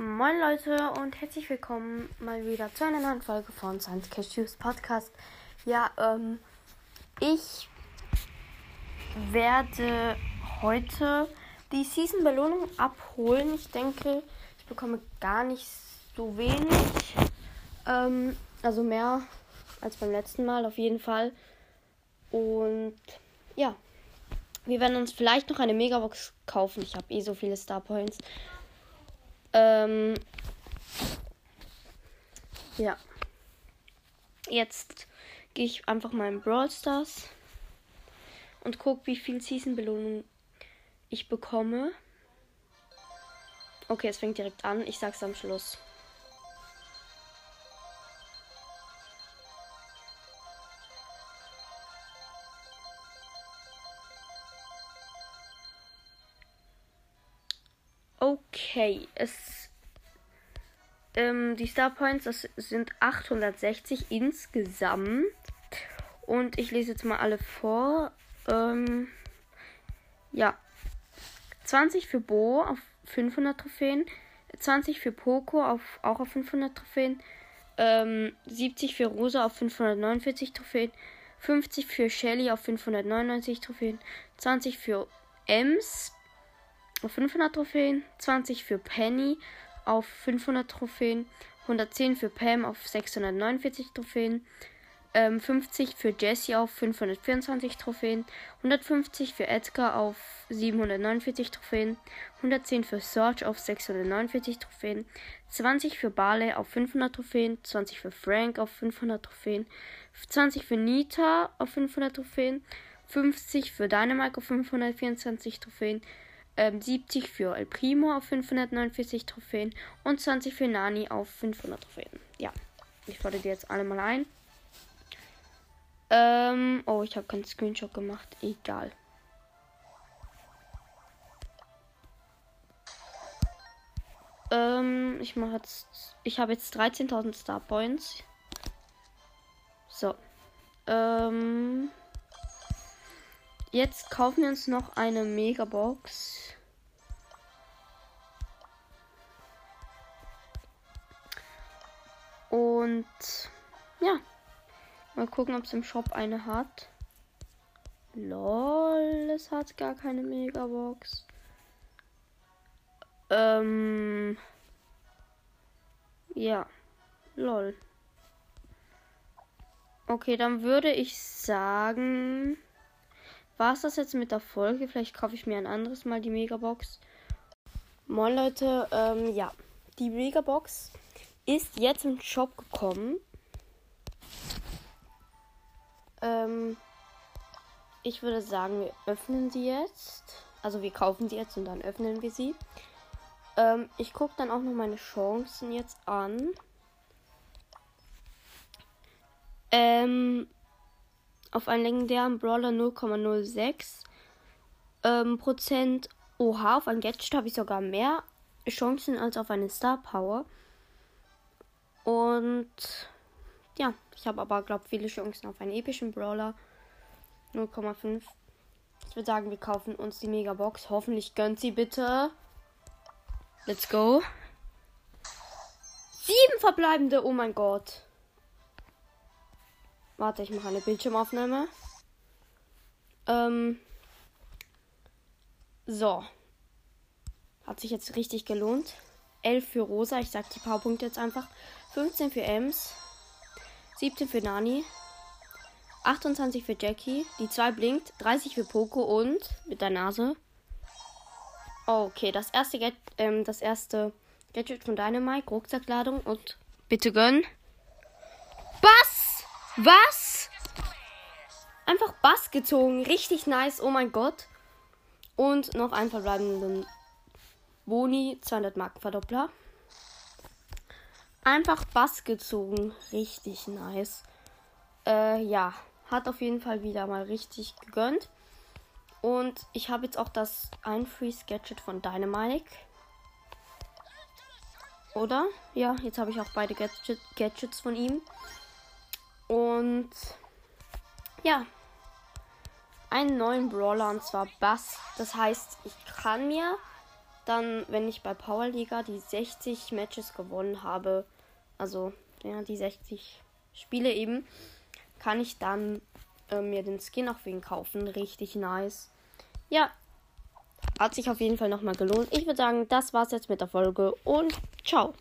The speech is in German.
Moin Leute und herzlich willkommen mal wieder zu einer neuen Folge von Science Cashews Podcast. Ja, ähm, ich werde heute die Season Belohnung abholen. Ich denke, ich bekomme gar nicht so wenig. Ähm, also mehr als beim letzten Mal auf jeden Fall. Und ja, wir werden uns vielleicht noch eine Megabox kaufen. Ich habe eh so viele Star Points. Ähm, ja. Jetzt gehe ich einfach mal in Brawl Stars und gucke, wie viel Season-Belohnung ich bekomme. Okay, es fängt direkt an. Ich sag's am Schluss. Okay, es. Ähm, die Star Points, das sind 860 insgesamt. Und ich lese jetzt mal alle vor. Ähm, ja. 20 für Bo auf 500 Trophäen. 20 für Poco auf, auch auf 500 Trophäen. Ähm, 70 für Rosa auf 549 Trophäen. 50 für Shelly auf 599 Trophäen. 20 für Ems auf 500 Trophäen, 20 für Penny auf 500 Trophäen, 110 für Pam auf 649 Trophäen, ähm, 50 für Jesse auf 524 Trophäen, 150 für Edgar auf 749 Trophäen, 110 für Serge auf 649 Trophäen, 20 für Barley auf 500 Trophäen, 20 für Frank auf 500 Trophäen, 20 für Nita auf 500 Trophäen, 50 für Dynamite auf 524 Trophäen, ähm, 70 für El Primo auf 549 Trophäen und 20 für Nani auf 500 Trophäen. Ja, ich fordere die jetzt alle mal ein. Ähm, oh, ich habe keinen Screenshot gemacht. Egal. Ähm, ich mache jetzt. Ich habe jetzt 13.000 Star Points. So. Ähm. Jetzt kaufen wir uns noch eine Megabox. Und ja, mal gucken, ob es im Shop eine hat. Lol, es hat gar keine Megabox. Ähm, ja, lol. Okay, dann würde ich sagen war es das jetzt mit der Folge. Vielleicht kaufe ich mir ein anderes Mal die Megabox. Moin Leute, ähm, ja. Die Megabox ist jetzt im Shop gekommen. Ähm, ich würde sagen, wir öffnen sie jetzt. Also wir kaufen sie jetzt und dann öffnen wir sie. Ähm, ich gucke dann auch noch meine Chancen jetzt an. Ähm, auf einen legendären Brawler 0,06 ähm, Prozent. Oha, auf ein Gadget habe ich sogar mehr Chancen als auf eine Star Power. Und ja, ich habe aber, glaube viele Chancen auf einen epischen Brawler. 0,5. Ich würde sagen, wir kaufen uns die Megabox. Hoffentlich gönnt sie bitte. Let's go. Sieben verbleibende, oh mein Gott. Warte, ich mache eine Bildschirmaufnahme. Ähm. So. Hat sich jetzt richtig gelohnt. 11 für Rosa. Ich sag die Powerpunkte jetzt einfach. 15 für Ems. 17 für Nani. 28 für Jackie. Die 2 blinkt. 30 für Poco und mit der Nase. Okay, das erste, Get ähm, das erste Gadget von Dynamite. Rucksackladung und bitte gönn. Was? Einfach Bass gezogen. Richtig nice. Oh mein Gott. Und noch einen verbleibenden Boni. 200 Marken Verdoppler. Einfach Bass gezogen. Richtig nice. Äh, ja. Hat auf jeden Fall wieder mal richtig gegönnt. Und ich habe jetzt auch das Einfreeze Gadget von Dynamite. Oder? Ja, jetzt habe ich auch beide Gadget Gadgets von ihm. Und ja, einen neuen Brawler und zwar Bass. Das heißt, ich kann mir dann, wenn ich bei Powerliga die 60 Matches gewonnen habe, also ja, die 60 Spiele eben, kann ich dann äh, mir den Skin auch wegen kaufen. Richtig nice. Ja, hat sich auf jeden Fall nochmal gelohnt. Ich würde sagen, das war's jetzt mit der Folge und ciao.